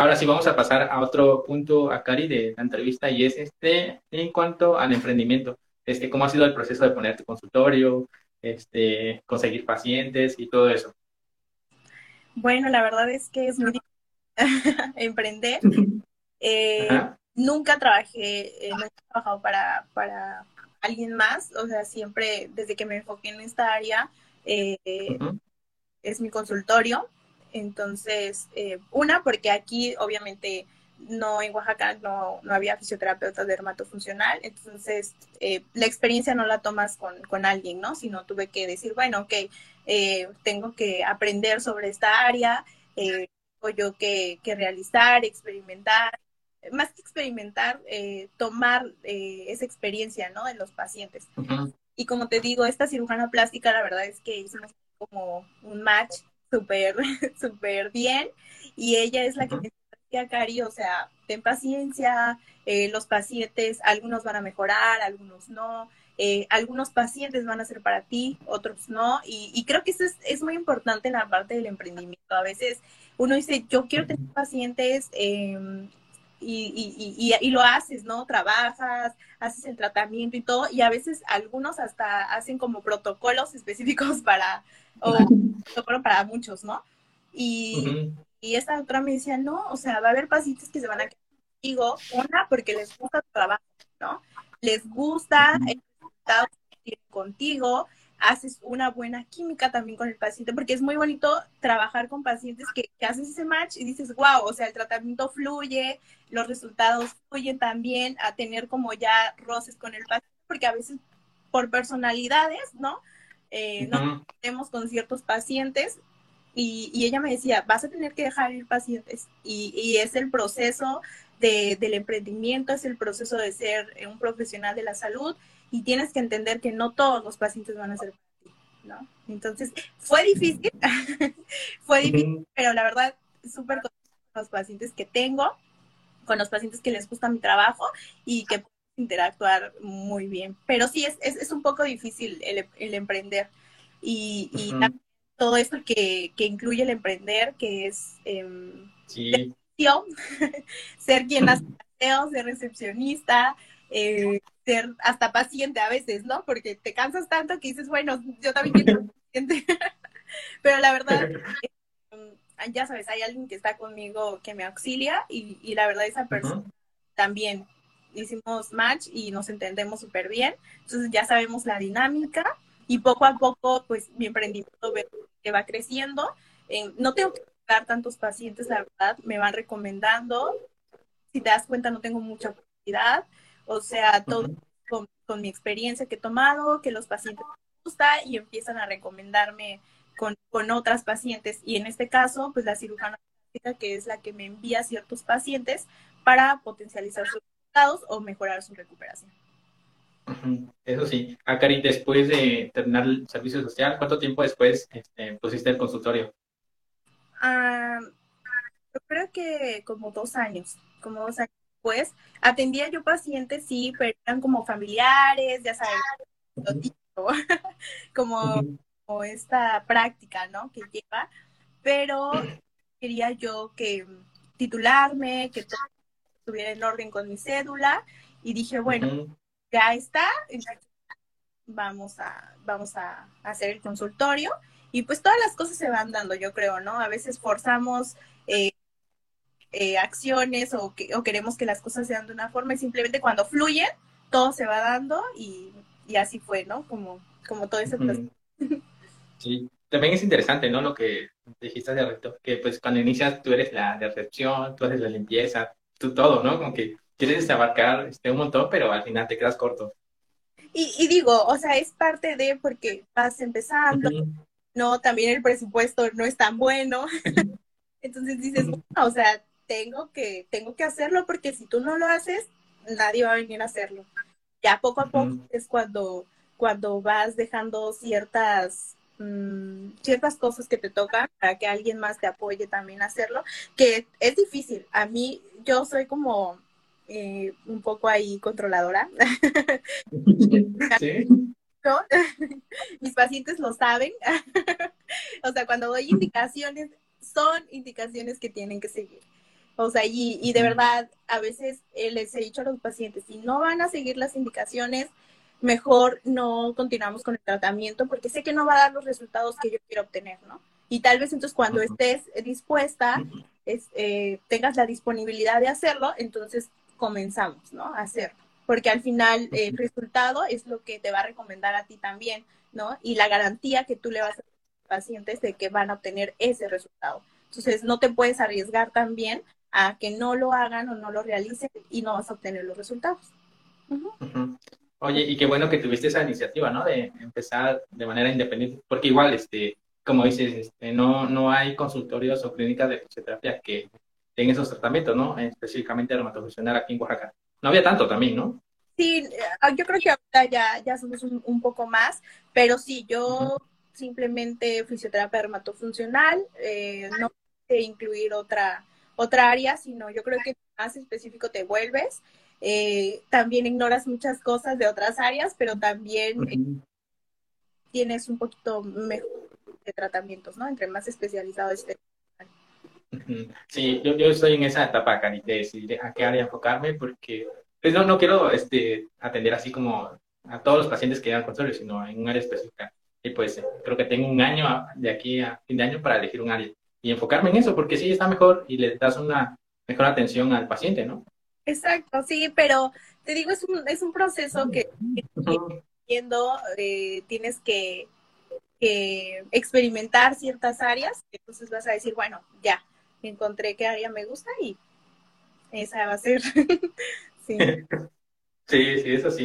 ahora sí vamos a pasar a otro punto, a Cari, de la entrevista, y es este, en cuanto al emprendimiento. Este, ¿Cómo ha sido el proceso de poner tu consultorio, este, conseguir pacientes y todo eso? Bueno, la verdad es que es muy difícil emprender. Eh, nunca trabajé, eh, no he trabajado para, para alguien más, o sea, siempre desde que me enfoqué en esta área, eh, es mi consultorio. Entonces, una, porque aquí obviamente no en Oaxaca no, no había fisioterapeuta dermatofuncional, entonces la experiencia no la tomas con, con, alguien, ¿no? Sino tuve que decir, bueno, ok, tengo que aprender sobre esta área, eh, yo que, que realizar, experimentar, más que experimentar, eh, tomar eh, esa experiencia, ¿no? De los pacientes. Y como te digo, esta cirujana plástica, la verdad es que hicimos como un match súper, súper bien. Y ella es la que me decía, Cari, o sea, ten paciencia, eh, los pacientes, algunos van a mejorar, algunos no. algunos pacientes van a ser para ti, otros no. Y, y creo que eso es, es, muy importante en la parte del emprendimiento. A veces uno dice, yo quiero tener pacientes em, y, y, lo haces, ¿no? Trabajas, haces el tratamiento y todo, y a veces algunos hasta hacen como protocolos específicos para, o para muchos, ¿no? Y, y esta doctora me decía, no, o sea, va a haber pacientes que se van a quedar contigo, una, porque les gusta tu trabajo, ¿no? Les gusta el resultado que tienen contigo, haces una buena química también con el paciente, porque es muy bonito trabajar con pacientes que, haces ese match y dices, wow, o sea, el tratamiento fluye, los resultados fluyen también, a tener como ya roces con el paciente, porque a veces por personalidades, ¿no? Eh, no tenemos con ciertos pacientes y, y, ella me decía, vas a tener que dejar ir pacientes y, y es el proceso de, del emprendimiento, es el proceso de ser un profesional de la salud y tienes que entender que no todos los pacientes van a ser para ti, ¿no? Entonces, fue difícil, fue difícil, pero la verdad, súper con los pacientes que tengo, con los pacientes que les gusta mi trabajo y que interactuar muy bien. Pero sí, es, es, un poco difícil el, el emprender. Y, y todo esto que, que, incluye el emprender, que es eh, ser quien hace ser recepcionista, eh, ser hasta paciente a veces, ¿no? Porque te cansas tanto que dices, bueno, yo también quiero ser paciente. Pero la verdad, eh, ya sabes, hay alguien que está conmigo que me auxilia y, y la verdad esa persona también hicimos match y nos entendemos súper bien. Entonces ya sabemos la dinámica y poco a poco, pues mi emprendimiento que va creciendo. no tengo que buscar tantos pacientes, la verdad, me van recomendando. Si te das cuenta, no tengo mucha oportunidad. O sea, todo con, mi experiencia que he tomado, que los pacientes les gusta y empiezan a recomendarme con, con otras pacientes. Y en este caso, pues la cirujana que es la que me envía ciertos pacientes para potencializar sus resultados o mejorar su recuperación. Eso sí. Ah, después de terminar el servicio social, ¿cuánto tiempo después este, pusiste el consultorio? Ah, yo creo que como dos años, como dos años pues atendía yo pacientes, sí, pero eran como familiares, ya sabes, como, como esta práctica, ¿no? Que lleva, pero quería yo que titularme, que todo estuviera en orden con mi cédula, y dije, bueno, ya está, vamos a, vamos a hacer el consultorio, y pues todas las cosas se van dando, yo creo, ¿no? A veces forzamos eh, eh, acciones o, que, o queremos que las cosas sean de una forma y simplemente cuando fluyen, todo se va dando y, y así fue, ¿no? Como, como todo ese proceso. Sí, también es interesante, ¿no? Lo que dijiste hace rato, que pues cuando inicias tú eres la recepción, tú haces la limpieza, tú todo, ¿no? Como que quieres abarcar este, un montón, pero al final te quedas corto. Y, y digo, o sea, es parte de porque vas empezando, ¿no? También el presupuesto no es tan bueno. Entonces dices, bueno, o sea, tengo que, tengo que hacerlo porque si tú no lo haces, nadie va a venir a hacerlo. Ya poco a poco es cuando, cuando vas dejando ciertas, mm, ciertas cosas que te tocan para que alguien más te apoye también a hacerlo, que es difícil. A mí, yo soy como eh, un poco ahí controladora. ¿Sí? Mis pacientes lo saben. o sea, cuando doy indicaciones, son indicaciones que tienen que seguir. O sea, y, y de verdad, a veces eh, les he dicho a los pacientes, si no van a seguir las indicaciones, mejor no continuamos con el tratamiento porque sé que no va a dar los resultados que yo quiero obtener, ¿no? Y tal vez entonces cuando estés dispuesta, es, eh, tengas la disponibilidad de hacerlo, entonces comenzamos, ¿no? A hacerlo. Porque al final el resultado es lo que te va a recomendar a ti también, ¿no? Y la garantía que tú le vas a los pacientes de que van a obtener ese resultado. Entonces no te puedes arriesgar también a que no lo hagan o no lo realicen y no vas a obtener los resultados. Oye, y qué bueno que tuviste esa iniciativa, ¿no? De empezar de manera independiente, porque igual, este, como dices, este, no, no hay consultorios o clínicas de fisioterapia que tengan esos tratamientos, ¿no? Específicamente dermatofuncional aquí en Oaxaca. No había tanto también, ¿no? Sí, eh, yo creo que ahorita ya, ya somos un, poco más, pero sí, yo simplemente fisioterapia dermatofuncional, eh, no de incluir otra, otra área, sino yo creo que más específico te vuelves. Eh, también ignoras muchas cosas de otras áreas, pero también tienes un poquito mejor de tratamientos, ¿no? Entre más especializado esté. Sí, yo, yo estoy en esa etapa, Cari, de decidir a qué área enfocarme, porque pues no, no quiero este, atender así como a todos los pacientes que llegan al consultorio, sino en un área específica. Y pues creo que tengo un año de aquí a fin de año para elegir un área y enfocarme en eso, porque sí está mejor y le das una mejor atención al paciente, ¿no? Exacto, sí, pero te digo, es un, es un proceso que, viendo, eh, tienes que experimentar ciertas áreas, entonces vas a decir, bueno, ya, encontré qué área me gusta y esa va a ser. sí. sí, sí, eso sí.